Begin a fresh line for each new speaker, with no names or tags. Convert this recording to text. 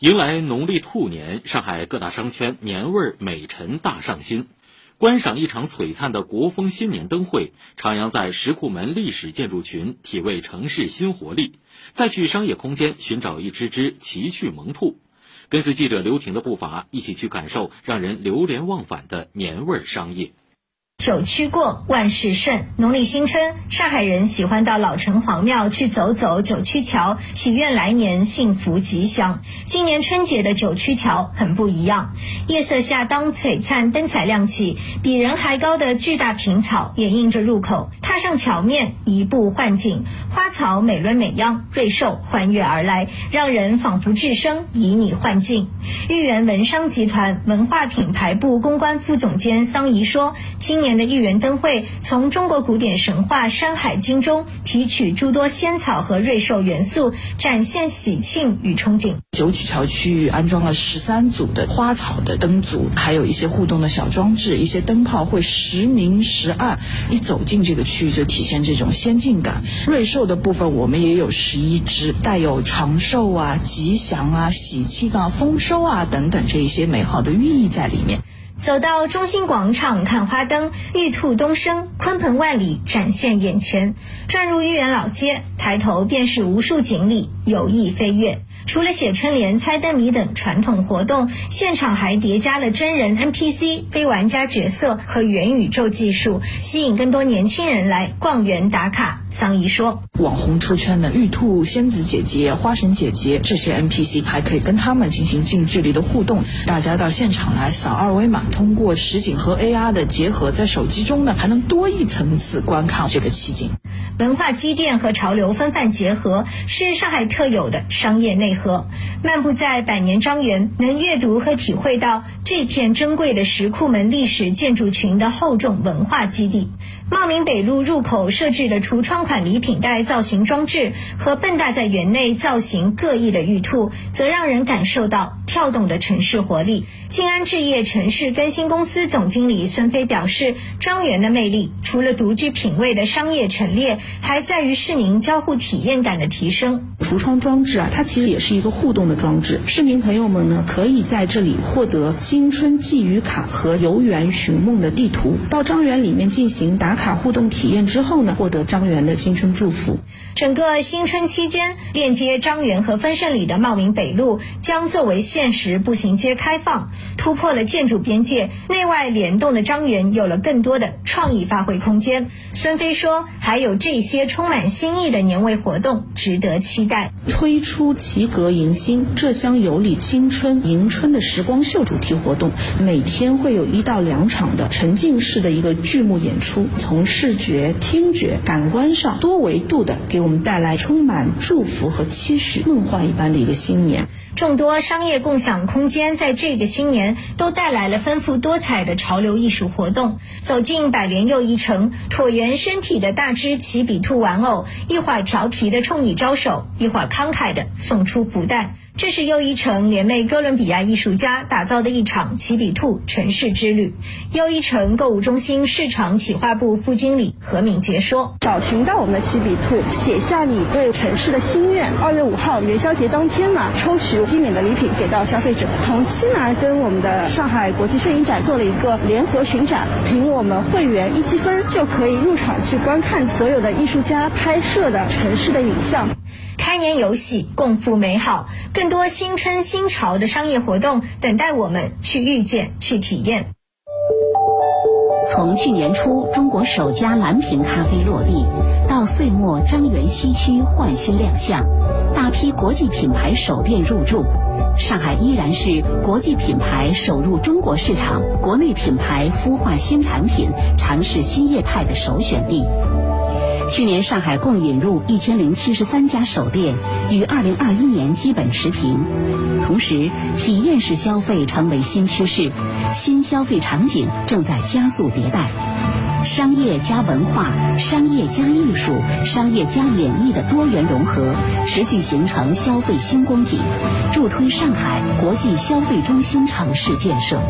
迎来农历兔年，上海各大商圈年味儿美陈大上新。观赏一场璀璨的国风新年灯会，徜徉在石库门历史建筑群，体味城市新活力；再去商业空间寻找一只只奇趣萌兔。跟随记者刘婷的步伐，一起去感受让人流连忘返的年味儿商业。
九曲过，万事顺。农历新春，上海人喜欢到老城隍庙去走走九曲桥，祈愿来年幸福吉祥。今年春节的九曲桥很不一样，夜色下，当璀璨灯彩亮起，比人还高的巨大平草掩映着入口。上桥面，移步换景，花草美轮美奂，瑞兽欢跃而来，让人仿佛置身旖旎幻境。豫园文商集团文化品牌部公关副总监桑怡说：“今。”年的豫园灯会从中国古典神话《山海经》中提取诸多仙草和瑞兽元素，展现喜庆与憧憬。
九曲桥区域安装了十三组的花草的灯组，还有一些互动的小装置，一些灯泡会时明时暗。一走进这个区域，就体现这种先进感。瑞兽的部分，我们也有十一只，带有长寿啊、吉祥啊、喜庆啊、丰收啊等等这一些美好的寓意在里面。
走到中心广场看花灯，玉兔东升，鲲鹏万里展现眼前。转入豫园老街，抬头便是无数锦鲤有意飞跃。除了写春联、猜灯谜等传统活动，现场还叠加了真人 NPC、非玩家角色和元宇宙技术，吸引更多年轻人来逛园打卡。桑怡说：“
网红出圈的玉兔、仙子姐姐、花神姐姐这些 NPC 还可以跟他们进行近距离的互动。大家到现场来扫二维码，通过实景和 AR 的结合，在手机中呢还能多一层次观看这个奇景。
文化积淀和潮流纷繁结合，是上海特有的商业内。”核，漫步在百年张园，能阅读和体会到这片珍贵的石库门历史建筑群的厚重文化基地。茂名北路入口设置的橱窗款礼品袋造型装置和笨大在园内造型各异的玉兔，则让人感受到跳动的城市活力。静安置业城市更新公司总经理孙飞表示，张园的魅力除了独具品味的商业陈列，还在于市民交互体验感的提升。
橱窗装置啊，它其实也是一个互动的装置，市民朋友们呢可以在这里获得新春寄语卡和游园寻梦的地图，到张园里面进行打。卡互动体验之后呢，获得张园的新春祝福。
整个新春期间，链接张园和丰盛里的茂名北路将作为限时步行街开放，突破了建筑边界，内外联动的张园有了更多的创意发挥空间。孙飞说：“还有这些充满新意的年味活动值得期待。
推出齐格迎新浙江有礼新春迎春的时光秀主题活动，每天会有一到两场的沉浸式的一个剧目演出。”从视觉、听觉、感官上多维度的给我们带来充满祝福和期许、梦幻一般的一个新年。
众多商业共享空间在这个新年都带来了丰富多彩的潮流艺术活动。走进百联又一城，椭圆身体的大只起比兔玩偶，一会儿调皮的冲你招手，一会儿慷慨的送出福袋。这是又一城联袂哥伦比亚艺术家打造的一场奇比兔城市之旅。又一城购物中心市场企划部副经理何敏杰说：“
找寻到我们的奇比兔，写下你对城市的心愿。二月五号元宵节当天呢，抽取精美的礼品给到消费者。同期呢，跟我们的上海国际摄影展做了一个联合巡展，凭我们会员一积分就可以入场去观看所有的艺术家拍摄的城市的影像。”
开年有喜，共赴美好。更多新春新潮的商业活动等待我们去遇见、去体验。
从去年初中国首家蓝瓶咖啡落地，到岁末张园西区焕新亮相，大批国际品牌首店入驻，上海依然是国际品牌首入中国市场、国内品牌孵化新产品、尝试新业态的首选地。去年上海共引入一千零七十三家首店，与二零二一年基本持平。同时，体验式消费成为新趋势，新消费场景正在加速迭代。商业加文化、商业加艺术、商业加演绎的多元融合，持续形成消费新光景，助推上海国际消费中心城市建设。